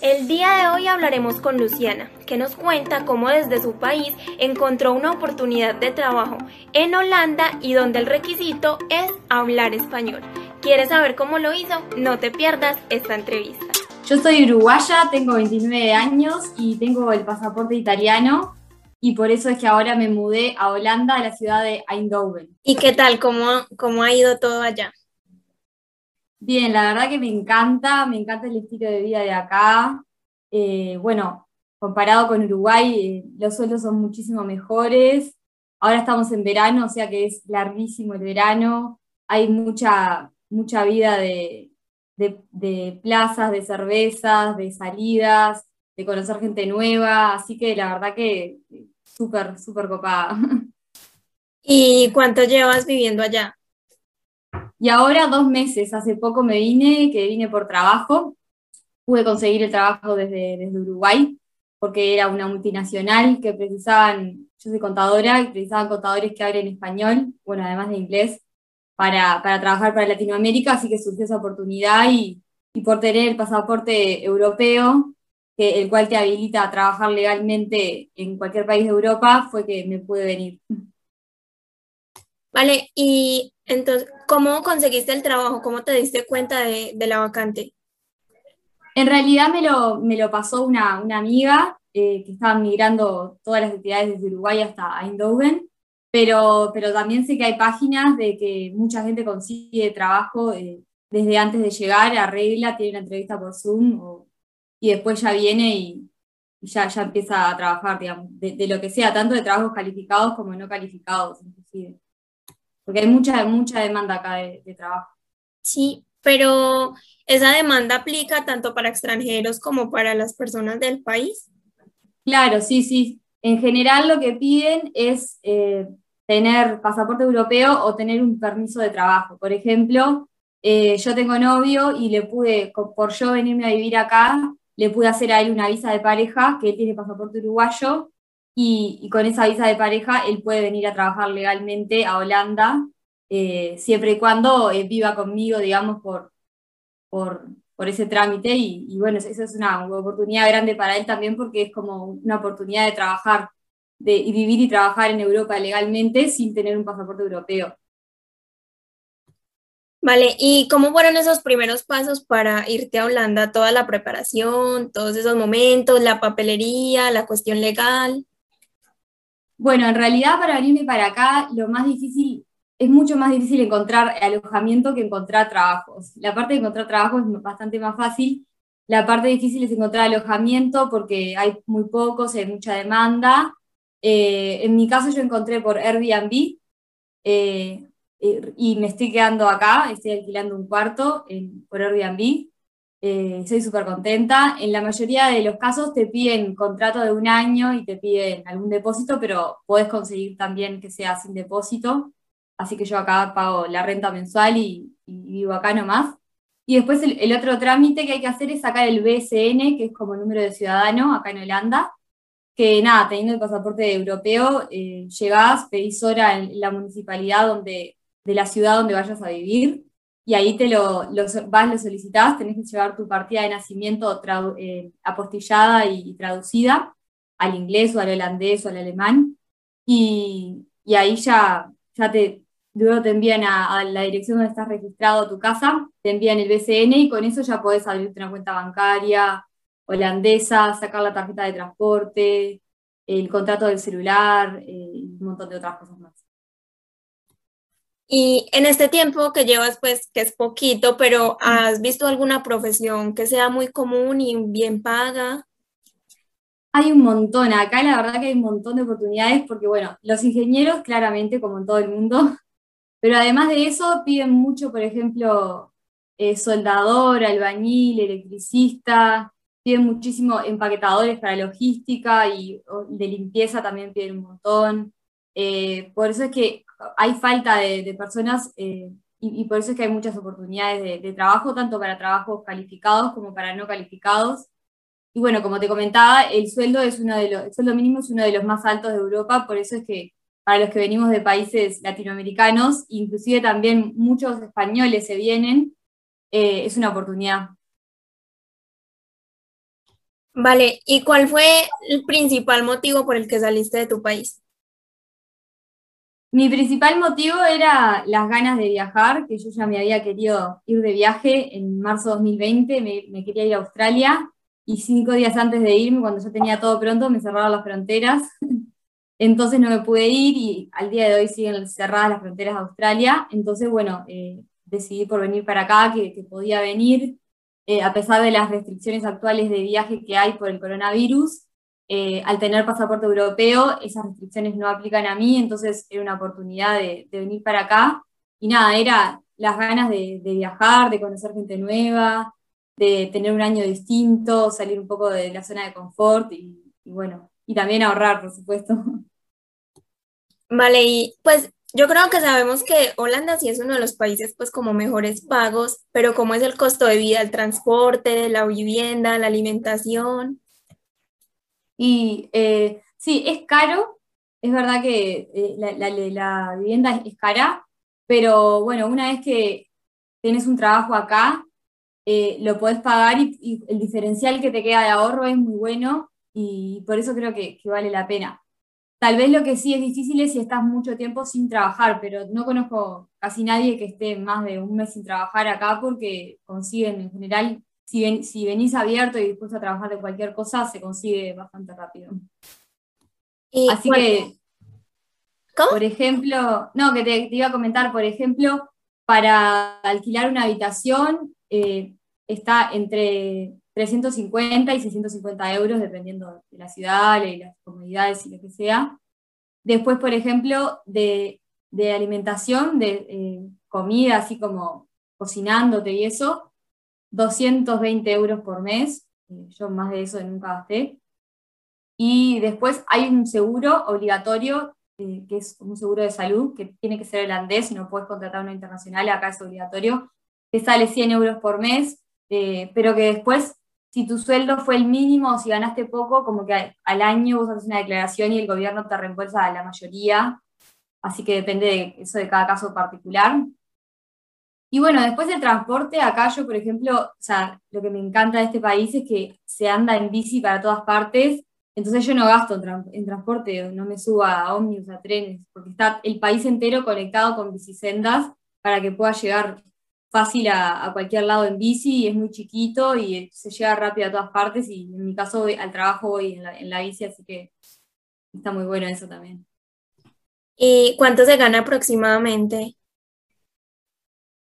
El día de hoy hablaremos con Luciana, que nos cuenta cómo desde su país encontró una oportunidad de trabajo en Holanda y donde el requisito es hablar español. ¿Quieres saber cómo lo hizo? No te pierdas esta entrevista. Yo soy uruguaya, tengo 29 años y tengo el pasaporte italiano y por eso es que ahora me mudé a Holanda, a la ciudad de Eindhoven. ¿Y qué tal? ¿Cómo, cómo ha ido todo allá? Bien, la verdad que me encanta, me encanta el estilo de vida de acá. Eh, bueno, comparado con Uruguay, eh, los sueldos son muchísimo mejores. Ahora estamos en verano, o sea que es larguísimo el verano. Hay mucha, mucha vida de, de plazas, de cervezas, de salidas, de conocer gente nueva. Así que la verdad que súper, súper copada. ¿Y cuánto llevas viviendo allá? Y ahora dos meses, hace poco me vine, que vine por trabajo, pude conseguir el trabajo desde, desde Uruguay, porque era una multinacional que precisaban, yo soy contadora, y precisaban contadores que hablen español, bueno, además de inglés, para, para trabajar para Latinoamérica, así que surgió esa oportunidad y, y por tener el pasaporte europeo, el cual te habilita a trabajar legalmente en cualquier país de Europa, fue que me pude venir. Vale, y entonces, ¿cómo conseguiste el trabajo? ¿Cómo te diste cuenta de, la vacante? En realidad me lo, me lo pasó una, una amiga eh, que estaba migrando todas las actividades desde Uruguay hasta Eindhoven, pero, pero también sé que hay páginas de que mucha gente consigue trabajo eh, desde antes de llegar, arregla, tiene una entrevista por Zoom y después ya viene y, ya, ya empieza a trabajar, digamos, de, de, lo que sea, tanto de trabajos calificados como no calificados, inclusive porque hay mucha, mucha demanda acá de, trabajo. Sí, pero esa demanda aplica tanto para extranjeros como para las personas del país. Claro, sí, sí. En general lo que piden es eh, tener pasaporte europeo o tener un permiso de trabajo. Por ejemplo, eh, yo tengo novio y le pude, por yo venirme a vivir acá, le pude hacer a él una visa de pareja, que él tiene pasaporte uruguayo, y, con esa visa de pareja él puede venir a trabajar legalmente a Holanda, eh, siempre y cuando eh, viva conmigo, digamos, por, por, por ese trámite. Y, bueno, esa es una oportunidad grande para él también porque es como una oportunidad de trabajar, de y vivir y trabajar en Europa legalmente sin tener un pasaporte europeo. Vale, ¿y cómo fueron esos primeros pasos para irte a Holanda? Toda la preparación, todos esos momentos, la papelería, la cuestión legal. Bueno, en realidad para venirme para acá, lo más difícil, es mucho más difícil encontrar alojamiento que encontrar trabajos. La parte de encontrar trabajo es bastante más fácil. La parte difícil es encontrar alojamiento porque hay muy pocos, hay mucha demanda. Eh, en mi caso yo encontré por Airbnb eh, eh, y me estoy quedando acá, estoy alquilando un cuarto por Airbnb. Eh, soy súper contenta. En la mayoría de los casos te piden contrato de un año y te piden algún depósito, pero puedes conseguir también que sea sin depósito. Así que yo acá pago la renta mensual y, vivo acá nomás. Y después el, otro trámite que hay que hacer es sacar el BSN, que es como el número de ciudadano acá en Holanda. Que nada, teniendo el pasaporte europeo, eh, llegás, pedís hora en la municipalidad donde, de la ciudad donde vayas a vivir y ahí te lo, vas, lo solicitas, tenés que llevar tu partida de nacimiento eh, apostillada y, traducida al inglés o al holandés o al alemán, y, y ahí ya, ya te, luego te envían a, la dirección donde estás registrado tu casa, te envían el BCN y con eso ya podés abrirte una cuenta bancaria, holandesa, sacar la tarjeta de transporte, el contrato del celular eh, y un montón de otras cosas más. Y en este tiempo que llevas, pues, que es poquito, pero ¿has visto alguna profesión que sea muy común y bien paga? Hay un montón, acá la verdad que hay un montón de oportunidades porque, bueno, los ingenieros claramente, como en todo el mundo, pero además de eso piden mucho, por ejemplo, eh, soldador, albañil, electricista, piden muchísimo empaquetadores para logística y de limpieza también piden un montón. Eh, por eso es que hay falta de, personas eh, y, por eso es que hay muchas oportunidades de, trabajo, tanto para trabajos calificados como para no calificados. Y bueno, como te comentaba, el sueldo, es uno de los, el sueldo mínimo es uno de los más altos de Europa, por eso es que para los que venimos de países latinoamericanos, inclusive también muchos españoles se vienen, eh, es una oportunidad. Vale, ¿y cuál fue el principal motivo por el que saliste de tu país? Mi principal motivo era las ganas de viajar, que yo ya me había querido ir de viaje en marzo de 2020, me, quería ir a Australia y cinco días antes de irme, cuando yo tenía todo pronto, me cerraron las fronteras. Entonces no me pude ir y al día de hoy siguen cerradas las fronteras de Australia. Entonces, bueno, eh, decidí por venir para acá, que, que podía venir. Eh, a pesar de las restricciones actuales de viaje que hay por el coronavirus, eh, al tener pasaporte europeo, esas restricciones no aplican a mí, entonces era una oportunidad de, venir para acá. Y nada, era las ganas de, viajar, de conocer gente nueva, de tener un año distinto, salir un poco de la zona de confort y, y bueno, y también ahorrar, por supuesto. Vale, y pues yo creo que sabemos que Holanda sí es uno de los países pues como mejores pagos, pero ¿cómo es el costo de vida, el transporte, la vivienda, la alimentación? Y eh, sí, es caro, es verdad que eh, la, vivienda es, cara, pero bueno, una vez que tienes un trabajo acá, eh, lo podés pagar y, el diferencial que te queda de ahorro es muy bueno y por eso creo que vale la pena. Tal vez lo que sí es difícil es si estás mucho tiempo sin trabajar, pero no conozco casi nadie que esté más de un mes sin trabajar acá porque consiguen en general, si, si venís abierto y dispuesto a trabajar de cualquier cosa, se consigue bastante rápido. Así que, ¿Cómo? por ejemplo, no, que te, iba a comentar, por ejemplo, para alquilar una habitación eh, está entre 350 y 650 euros, dependiendo de la ciudad y las comunidades y lo que sea. Después, por ejemplo, de, alimentación, de eh, comida, así como cocinándote y eso, 220 euros por mes. Eh, yo más de eso nunca gasté. Y después hay un seguro obligatorio, eh, que es un seguro de salud, que tiene que ser holandés, no puedes contratar uno internacional, acá es obligatorio, que sale 100 euros por mes, pero que después si tu sueldo fue el mínimo o si ganaste poco, como que al año vos haces una declaración y el gobierno te reembolsa la mayoría. Así que depende de eso de cada caso particular. Y bueno, después del transporte, acá yo, por ejemplo, o sea, lo que me encanta de este país es que se anda en bici para todas partes, entonces yo no gasto en, transporte, no me subo a ómnibus, a trenes, porque está el país entero conectado con bicisendas para que pueda llegar fácil a, cualquier lado en bici, es muy chiquito y se llega rápido a todas partes y en mi caso al trabajo voy en la, en la bici, así que está muy bueno eso también. ¿Y cuánto se gana aproximadamente?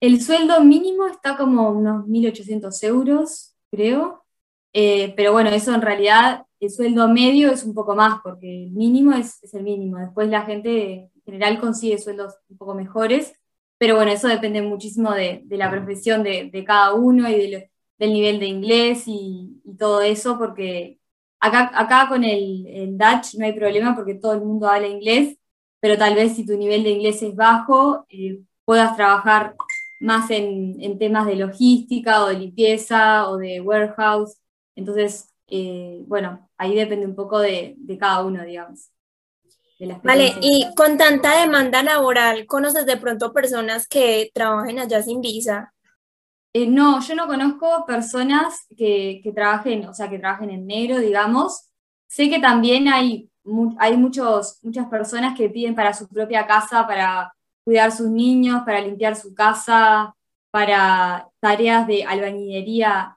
El sueldo mínimo está como unos 1.800 euros, creo. Eh, pero bueno, eso en realidad, el sueldo medio es un poco más, porque el mínimo es, el mínimo. Después la gente en general consigue sueldos un poco mejores. Pero bueno, eso depende muchísimo de, la profesión de, cada uno y del nivel de inglés y, todo eso, porque acá, acá con el, Dutch no hay problema porque todo el mundo habla inglés, pero tal vez si tu nivel de inglés es bajo, eh, puedas trabajar más en, temas de logística o de limpieza o de warehouse. Entonces, eh, bueno, ahí depende un poco de cada uno, digamos. Vale, y con tanta demanda laboral, ¿conoces de pronto personas que trabajen allá sin visa? Eh, no, yo no conozco personas que, trabajen, o sea, que trabajen en negro, digamos. Sé que también hay, hay muchos, muchas personas que piden para su propia casa, para cuidar sus niños, para limpiar su casa, para tareas de albañilería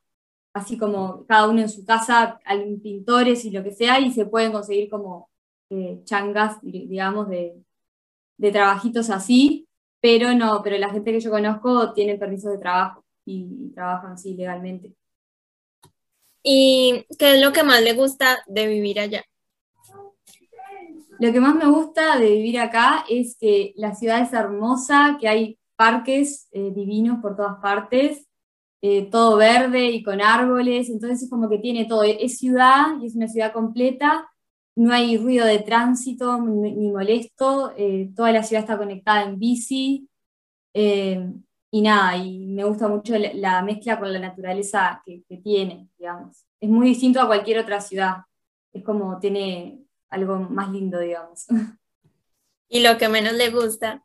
así como cada uno en su casa, pintores y lo que sea, y se pueden conseguir como eh, changas, digamos, de, de trabajitos así, pero no, pero la gente que yo conozco tiene permisos de trabajo y, trabajan así legalmente. ¿Y qué es lo que más le gusta de vivir allá? Lo que más me gusta de vivir acá es que la ciudad es hermosa, que hay parques eh, divinos por todas partes, eh, todo verde y con árboles, entonces es como que tiene todo, es ciudad y es una ciudad completa, no hay ruido de tránsito ni, molesto, eh, toda la ciudad está conectada en bici, y nada, y me gusta mucho la, mezcla con la naturaleza que, que, tiene, digamos. Es muy distinto a cualquier otra ciudad, es como tiene algo más lindo, digamos. ¿Y lo que menos le gusta?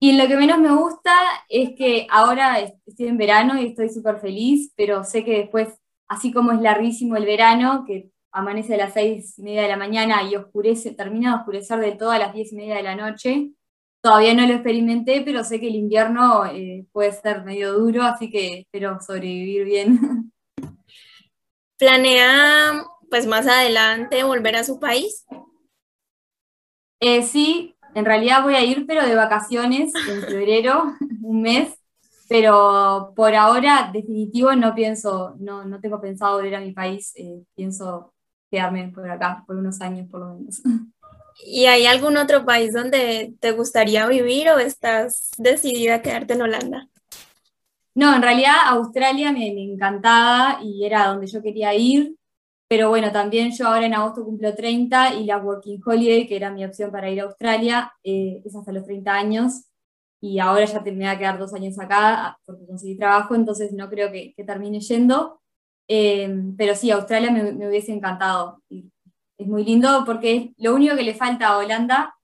Y lo que menos me gusta es que ahora estoy en verano y estoy súper feliz, pero sé que después, así como es larguísimo el verano, que amanece a las seis y media de la mañana y oscurece, termina de oscurecer de todo a las diez y media de la noche, todavía no lo experimenté, pero sé que el invierno eh, puede ser medio duro, así que espero sobrevivir bien. ¿Planea pues más adelante volver a su país? Eh, sí, en realidad voy a ir, pero de vacaciones en febrero, un mes, pero por ahora, definitivo, no pienso, no, no tengo pensado volver a mi país, eh, pienso quedarme por acá, por unos años por lo menos. ¿Y hay algún otro país donde te gustaría vivir o estás decidida a quedarte en Holanda? No, en realidad Australia me, me encantaba y era donde yo quería ir. Pero bueno, también yo ahora en agosto cumplo 30 y la Working Holiday, que era mi opción para ir a Australia, eh, es hasta los 30 años. Y ahora ya me voy a quedar dos años acá porque conseguí trabajo, entonces no creo que, termine yendo. Eh, pero sí, Australia me, me, hubiese encantado. es muy lindo porque lo único que le falta a Holanda,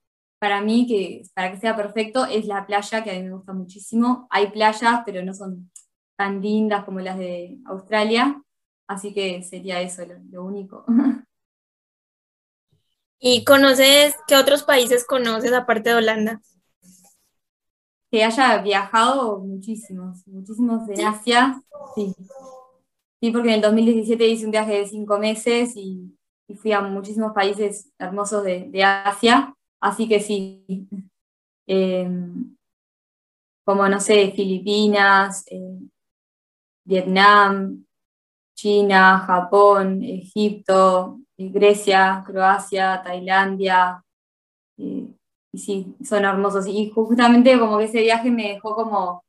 para mí, que, para que sea perfecto, es la playa, que a mí me gusta muchísimo. Hay playas, pero no son tan lindas como las de Australia. Así que sería eso lo, único. ¿Y conoces, qué otros países conoces aparte de Holanda? Que haya viajado muchísimos, muchísimos en Asia, sí. Sí, porque en el 2017 hice un viaje de cinco meses y, fui a muchísimos países hermosos de, Asia, así que sí. Em, como, no sé, Filipinas, eh, Vietnam, China, Japón, Egipto, eh, Grecia, Croacia, Tailandia. Eh, y sí, son hermosos. Y justamente como que ese viaje me dejó como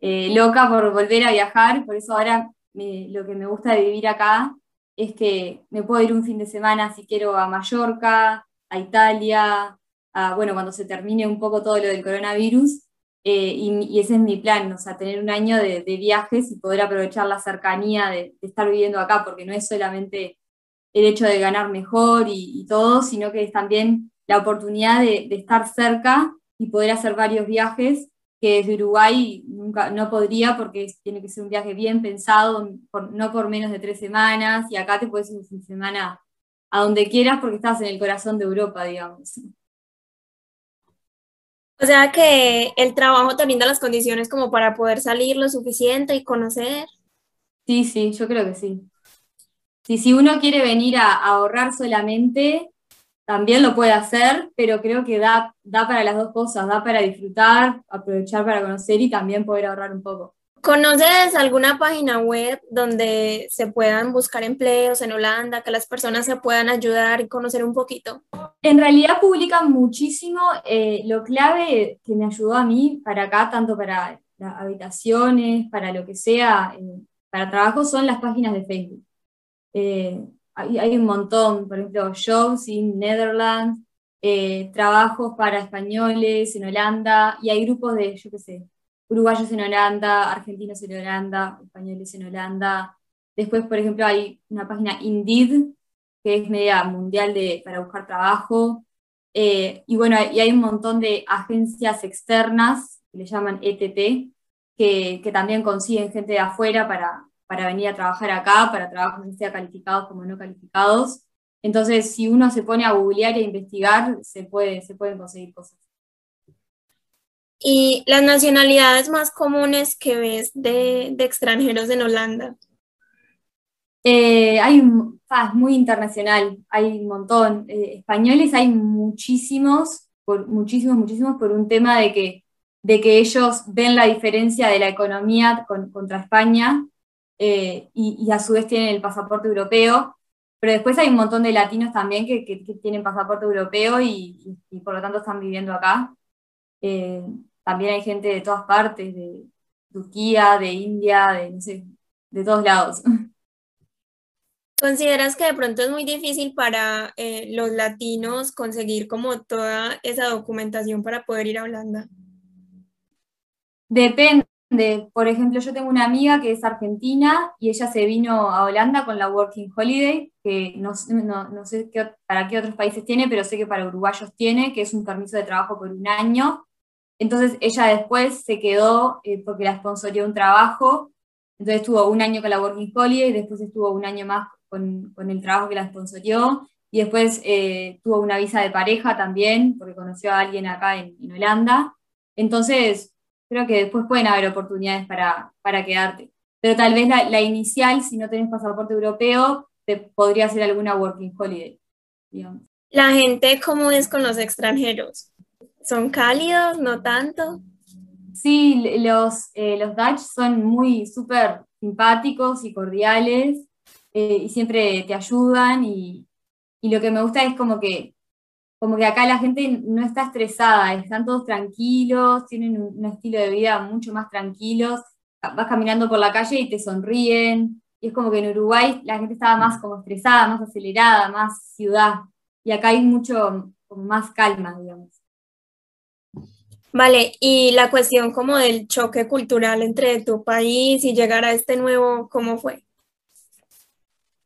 eh, loca por volver a viajar, por eso ahora lo que me gusta de vivir acá es que me puedo ir un fin de semana si quiero a Mallorca, a Italia, bueno, cuando se termine un poco todo lo del coronavirus, eh, y, ese es mi plan, o sea, tener un año de, viajes y poder aprovechar la cercanía de, estar viviendo acá, porque no es solamente el hecho de ganar mejor y, todo, sino que es también la oportunidad de, estar cerca y poder hacer varios viajes que desde Uruguay nunca, no podría porque tiene que ser un viaje bien pensado, no por menos de tres semanas, y acá te puedes ir un fin de semana a donde quieras porque estás en el corazón de Europa, digamos. O sea que el trabajo te brinda las condiciones como para poder salir lo suficiente y conocer. Sí, sí, yo creo que sí. Sí, si uno quiere venir a, ahorrar solamente, también lo puede hacer, pero creo que da, da para las dos cosas, da para disfrutar, aprovechar para conocer y también poder ahorrar un poco. ¿Conoces alguna página web donde se puedan buscar empleos en Holanda, que las personas se puedan ayudar y conocer un poquito? En realidad publican muchísimo. Eh, lo clave que me ayudó a mí para acá, tanto para las habitaciones, para lo que sea, eh, para trabajo, son las páginas de Facebook. Eh, hay, hay, un montón, por ejemplo, Jobs in Netherlands, trabajos para españoles en Holanda, y hay grupos de, yo qué sé, uruguayos en Holanda, argentinos en Holanda, españoles en Holanda. Después, por ejemplo, hay una página Indeed, que es media mundial de, para buscar trabajo. Eh, y bueno, y hay un montón de agencias externas, que le llaman ETT, que, que también consiguen gente de afuera para, para venir a trabajar acá, para trabajos ya sea calificados como no calificados. Entonces, si uno se pone a googlear e investigar, se, puede, se pueden conseguir cosas. ¿Y las nacionalidades más comunes que ves de, extranjeros en Holanda? Eh, hay es muy internacional, hay un montón. Eh, españoles hay muchísimos, por, muchísimos, muchísimos, por un tema de que, de que ellos ven la diferencia de la economía contra España eh, y, a su vez tienen el pasaporte europeo. Pero después hay un montón de latinos también que, tienen pasaporte europeo y, por lo tanto están viviendo acá. También hay gente de todas partes, de Turquía, de India, de, no sé, de todos lados. ¿Consideras que de pronto es muy difícil para eh, los latinos conseguir como toda esa documentación para poder ir a Holanda? Depende. Por ejemplo, yo tengo una amiga que es argentina y ella se vino a Holanda con la Working Holiday, que no, no sé qué, para qué otros países tiene, pero sé que para uruguayos tiene, que es un permiso de trabajo por un año entonces ella después se quedó eh, porque la sponsorió un trabajo, entonces estuvo un año con la Working Holiday y después estuvo un año más con, el trabajo que la sponsorió y después eh, tuvo una visa de pareja también porque conoció a alguien acá en, Holanda. Entonces creo que después pueden haber oportunidades para, para quedarte. Pero tal vez la, inicial, si no tenés pasaporte europeo, te podría ser alguna Working Holiday. La gente, ¿cómo es con los extranjeros? ¿Son cálidos? ¿No tanto? Sí, los, eh, los Dutch son muy súper simpáticos y cordiales eh, y siempre te ayudan y, lo que me gusta es como que, como que acá la gente no está estresada, están todos tranquilos, tienen un, estilo de vida mucho más tranquilos, vas caminando por la calle y te sonríen, y es como que en Uruguay la gente estaba más como estresada, más acelerada, más ciudad, y acá hay mucho más calma, digamos. Vale, y la cuestión como del choque cultural entre tu país y llegar a este nuevo, ¿cómo fue?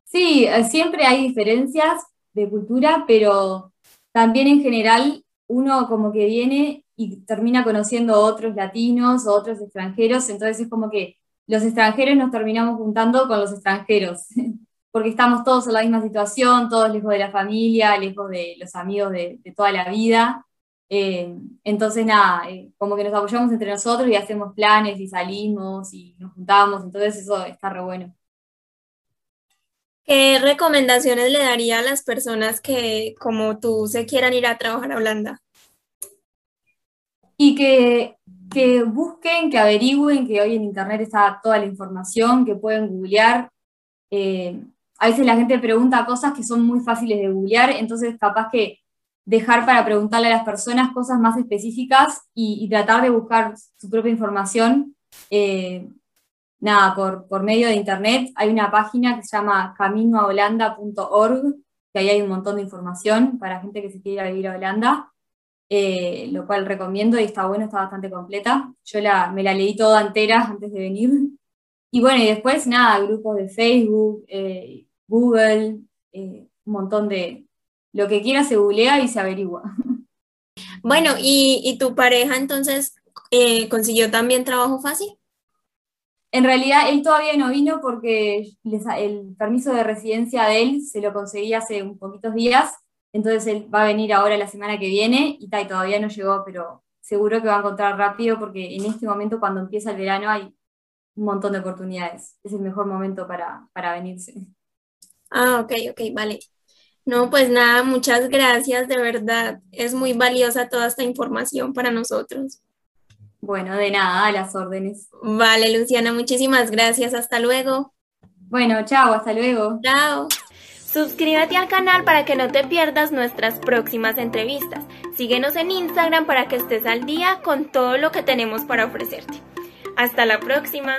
Sí, eh, siempre hay diferencias de cultura, pero también en general uno como que viene y termina conociendo otros latinos o otros extranjeros, entonces es como que los extranjeros nos terminamos juntando con los extranjeros, porque estamos todos en la misma situación, todos lejos de la familia, lejos de los amigos de, de toda la vida, eh, entonces, nada, eh, como que nos apoyamos entre nosotros y hacemos planes y salimos y nos juntamos, entonces eso está re bueno. ¿Qué recomendaciones le daría a las personas que, como tú, se quieran ir a trabajar a Holanda? Y que, que busquen, que averigüen, que hoy en Internet está toda la información, que pueden googlear. Eh, a veces la gente pregunta cosas que son muy fáciles de googlear, entonces capaz que dejar para preguntarle a las personas cosas más específicas y, tratar de buscar su propia información. Eh, nada, por, por, medio de internet hay una página que se llama caminoaholanda.org, que ahí hay un montón de información para gente que se quiera vivir a Holanda, eh, lo cual recomiendo y está bueno, está bastante completa. Yo la, me la leí toda entera antes de venir. Y bueno, y después nada, grupos de Facebook, eh, Google, un montón de, lo que quiera se googlea y se averigua. Bueno, ¿y, tu pareja entonces eh, consiguió también trabajo fácil? En realidad él todavía no vino porque el permiso de residencia de él se lo conseguí hace un poquitos días, entonces él va a venir ahora la semana que viene y, todavía no llegó, pero seguro que va a encontrar rápido porque en este momento cuando empieza el verano hay un montón de oportunidades. Es el mejor momento para, para venirse. Ah, ok, ok, vale. No, pues nada, muchas gracias, de verdad. Es muy valiosa toda esta información para nosotros. Bueno, de nada, a las órdenes. Vale, Luciana, muchísimas gracias. Hasta luego. Bueno, chao, hasta luego. Chao. Suscríbete al canal para que no te pierdas nuestras próximas entrevistas. Síguenos en Instagram para que estés al día con todo lo que tenemos para ofrecerte. Hasta la próxima.